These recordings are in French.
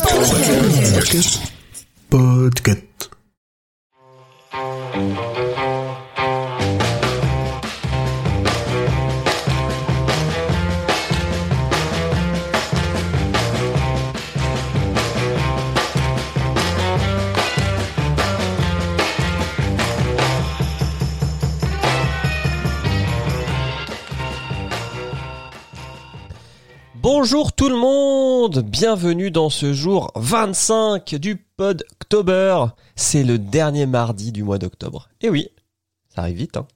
Podcast. Podcast. Bonjour tout le monde, bienvenue dans ce jour 25 du Pod October. C'est le dernier mardi du mois d'octobre. Et oui, ça arrive vite. Hein.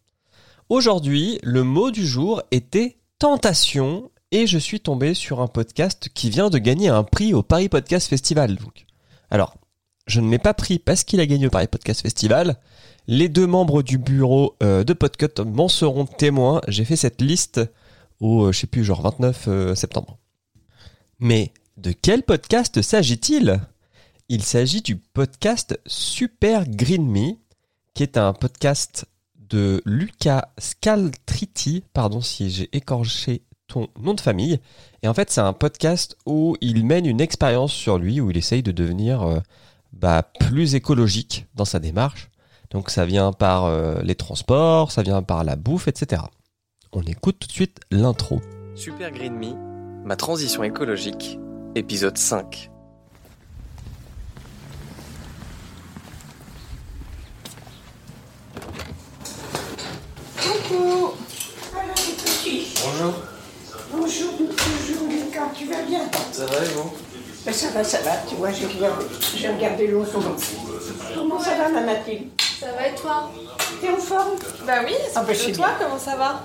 Aujourd'hui, le mot du jour était tentation et je suis tombé sur un podcast qui vient de gagner un prix au Paris Podcast Festival. Alors, je ne l'ai pas pris parce qu'il a gagné au Paris Podcast Festival. Les deux membres du bureau euh, de Podcut m'en seront témoins. J'ai fait cette liste au, euh, je sais plus, genre 29 euh, septembre. Mais de quel podcast s'agit-il? Il s'agit du podcast Super Green Me, qui est un podcast de Luca Scaltriti, pardon si j'ai écorché ton nom de famille. Et en fait, c'est un podcast où il mène une expérience sur lui, où il essaye de devenir euh, bah, plus écologique dans sa démarche. Donc ça vient par euh, les transports, ça vient par la bouffe, etc. On écoute tout de suite l'intro. Super Green Me, ma transition écologique, épisode 5. Coucou Alors les petits Bonjour, Bonjour, bonjour Lucas, tu vas bien? Ça va et vous? Ben, Ça va, ça va, tu vois, j'ai regardé, j'ai regardé l'oiseau. Comment ça va ma Mathilde? Ça va et toi? T'es en forme? Bah oui, Ah bah, de c'est toi, bien. comment ça va?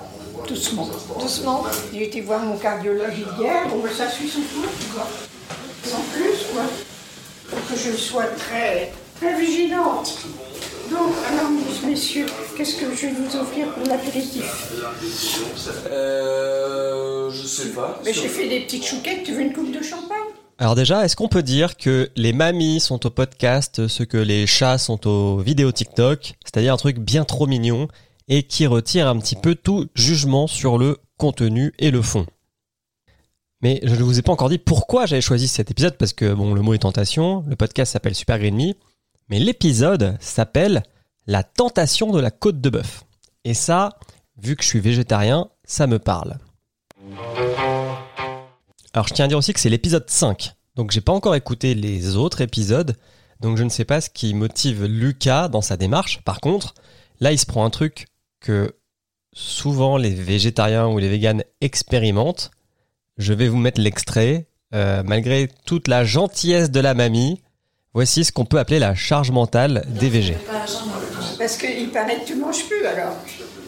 Doucement. Doucement. J'ai été voir mon cardiologue hier, bon ben, ça suit son cours, quoi. Sans plus, quoi. Faut que je sois très, très vigilante. Donc, alors, messieurs, qu'est-ce que je vais vous offrir pour l'apéritif? Euh. Je sais pas. Mais j'ai fait des petites chouquettes, tu veux une coupe de champagne? Alors déjà, est-ce qu'on peut dire que les mamies sont au podcast ce que les chats sont aux vidéos TikTok, c'est-à-dire un truc bien trop mignon et qui retire un petit peu tout jugement sur le contenu et le fond Mais je ne vous ai pas encore dit pourquoi j'avais choisi cet épisode parce que bon, le mot est tentation, le podcast s'appelle Super Green Me, mais l'épisode s'appelle La tentation de la côte de bœuf. Et ça, vu que je suis végétarien, ça me parle. Alors je tiens à dire aussi que c'est l'épisode 5. Donc j'ai pas encore écouté les autres épisodes. Donc je ne sais pas ce qui motive Lucas dans sa démarche. Par contre, là il se prend un truc que souvent les végétariens ou les véganes expérimentent. Je vais vous mettre l'extrait. Euh, malgré toute la gentillesse de la mamie, voici ce qu'on peut appeler la charge mentale des végés. Parce qu'il paraît que tu manges plus, alors.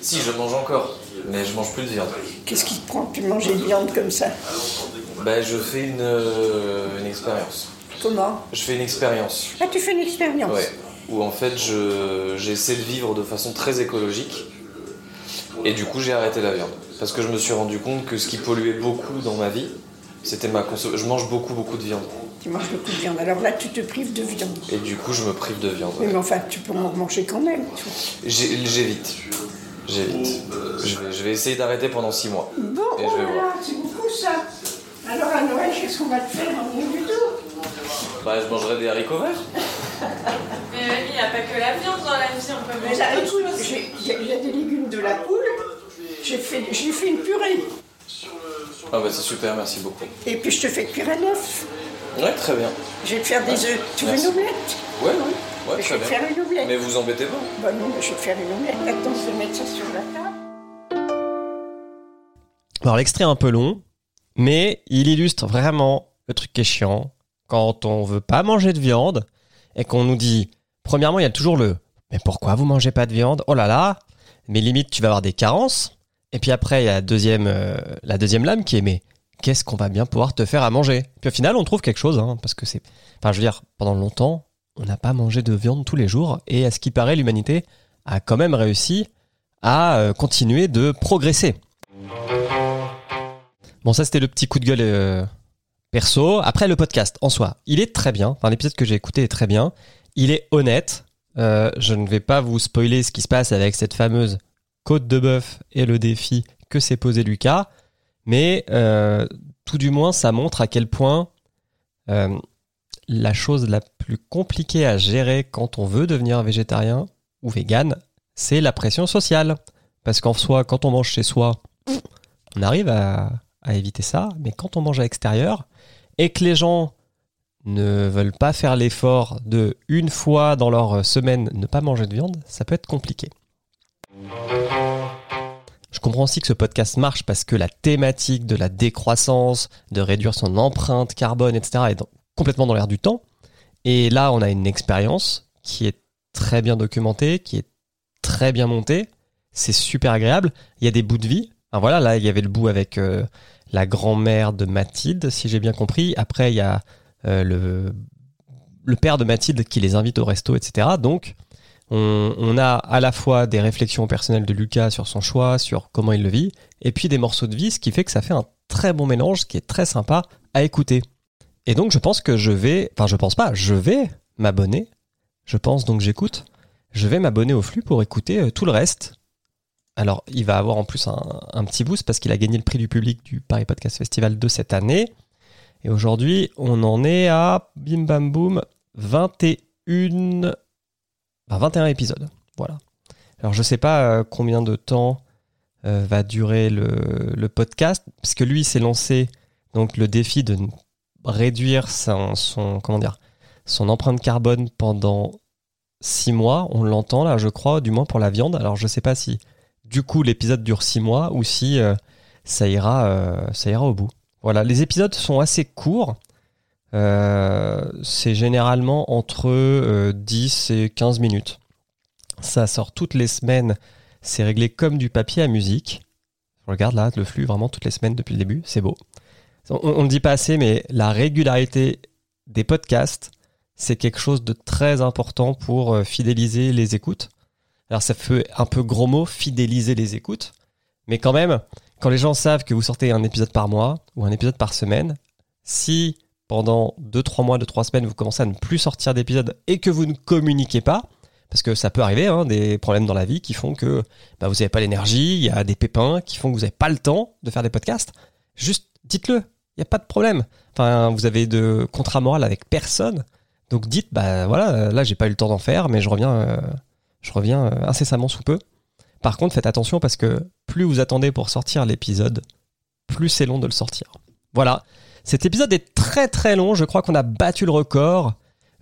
Si, je mange encore, mais je mange plus de viande. Qu'est-ce qui te prend de manger de viande comme ça? Bah, je fais une, euh, une expérience. Comment? Je fais une expérience. Ah, tu fais une expérience Ouais. Où en fait, je, j'essaie de vivre de façon très écologique. Et du coup, j'ai arrêté la viande. Parce que je me suis rendu compte que ce qui polluait beaucoup dans ma vie, c'était ma consommation. Je mange beaucoup, beaucoup de viande. Tu manges beaucoup de viande. Alors là, tu te prives de viande. Et du coup, je me prive de viande. Oui, mais enfin, tu peux en manger quand même. J'évite. J'évite. Je vais, je vais essayer d'arrêter pendant 6 mois. Bon, Et je vais là voir. là, c'est beaucoup ça. Alors à Noël, qu'est-ce qu'on va te faire en milieu du dos Bah, je mangerai des haricots verts. Mais il n'y a pas que la viande dans la vie, on peut manger là, j'ai- des légumes de la poule. J'ai fait, j'ai fait une purée. Ah bah c'est super, merci beaucoup. Et puis je te fais cuire un œuf. Ouais, très bien. Je vais te faire des œufs. Tu veux une omelette? Ouais, oui. Ouais, Je vais te faire une omelette. Mais vous embêtez pas. Bah non, mais je vais te faire une omelette. Attends, je vais mettre ça sur la table. Alors l'extrait est un peu long, mais il illustre vraiment le truc qui est chiant quand on veut pas manger de viande et qu'on nous dit, premièrement, il y a toujours le mais pourquoi vous mangez pas de viande? Oh là là Mais limite, tu vas avoir des carences. Et puis après, il y a la deuxième, euh, la deuxième lame qui est mais qu'est-ce qu'on va bien pouvoir te faire à manger? Puis au final, on trouve quelque chose, hein, parce que c'est, enfin, je veux dire, pendant longtemps, on n'a pas mangé de viande tous les jours, et à ce qui paraît, l'humanité a quand même réussi à euh, continuer de progresser. Bon, ça c'était le petit coup de gueule euh, perso. Après, le podcast en soi, il est très bien. Enfin, l'épisode que j'ai écouté est très bien. Il est honnête. Euh, je ne vais pas vous spoiler ce qui se passe avec cette fameuse côte de bœuf et le défi que s'est posé Lucas. Mais euh, tout du moins, ça montre à quel point euh, la chose la plus compliquée à gérer quand on veut devenir végétarien ou vegan, c'est la pression sociale. Parce qu'en soi, quand on mange chez soi, on arrive à, à éviter ça, mais quand on mange à l'extérieur et que les gens ne veulent pas faire l'effort de une fois dans leur semaine ne pas manger de viande, ça peut être compliqué. Je comprends aussi que ce podcast marche parce que la thématique de la décroissance, de réduire son empreinte carbone, etc. est complètement dans l'air du temps. Et là, on a une expérience qui est très bien documentée, qui est très bien montée. C'est super agréable. Il y a des bouts de vie. Enfin, voilà, là, il y avait le bout avec euh, la grand-mère de Mathilde, si j'ai bien compris. Après, il y a le, le père de Mathilde qui les invite au resto, etc. Donc, on, on a à la fois des réflexions personnelles de Lucas sur son choix, sur comment il le vit, et puis des morceaux de vie, ce qui fait que ça fait un très bon mélange qui est très sympa à écouter. Et donc, je pense que je vais, enfin, je pense pas, je vais m'abonner. Je pense donc j'écoute. Je vais m'abonner au flux pour écouter euh, tout le reste. Alors, il va avoir en plus un, un petit boost parce qu'il a gagné le prix du public du Paris Podcast Festival de cette année. Et aujourd'hui, on en est à bim bam boum 21 enfin, 21 épisodes. Voilà. Alors je sais pas euh, combien de temps euh, va durer le, podcast, parce que lui s'est lancé donc le défi de réduire son, empreinte carbone pendant 6 mois. On l'entend là, je crois, du moins pour la viande. Alors je sais pas si du coup l'épisode dure 6 mois ou si euh, ça ira au bout. Voilà, les épisodes sont assez courts. Euh, c'est généralement entre euh, 10 et 15 minutes. Ça sort toutes les semaines. C'est réglé comme du papier à musique. Regarde là, le flux vraiment toutes les semaines depuis le début. C'est beau. On, le dit pas assez, mais la régularité des podcasts, c'est quelque chose de très important pour euh, fidéliser les écoutes. Alors ça fait un peu gros mot, fidéliser les écoutes. Mais quand même, quand les gens savent que vous sortez un épisode par mois ou un épisode par semaine, si pendant 2-3 mois, 2-3 semaines, vous commencez à ne plus sortir d'épisodes et que vous ne communiquez pas, parce que ça peut arriver, hein, des problèmes dans la vie qui font que bah, vous n'avez pas l'énergie, il y a des pépins qui font que vous n'avez pas le temps de faire des podcasts, juste dites-le, il n'y a pas de problème. Enfin, vous avez de contrat moral avec personne, donc dites, bah voilà, là j'ai pas eu le temps d'en faire, mais je reviens, euh, je reviens euh, incessamment sous peu. Par contre, faites attention parce que plus vous attendez pour sortir l'épisode, plus c'est long de le sortir. Voilà. Cet épisode est très très long. Je crois qu'on a battu le record.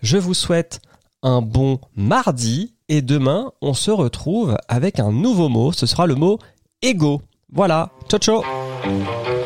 Je vous souhaite un bon mardi et demain, on se retrouve avec un nouveau mot. Ce sera le mot ego. Voilà. Ciao ciao.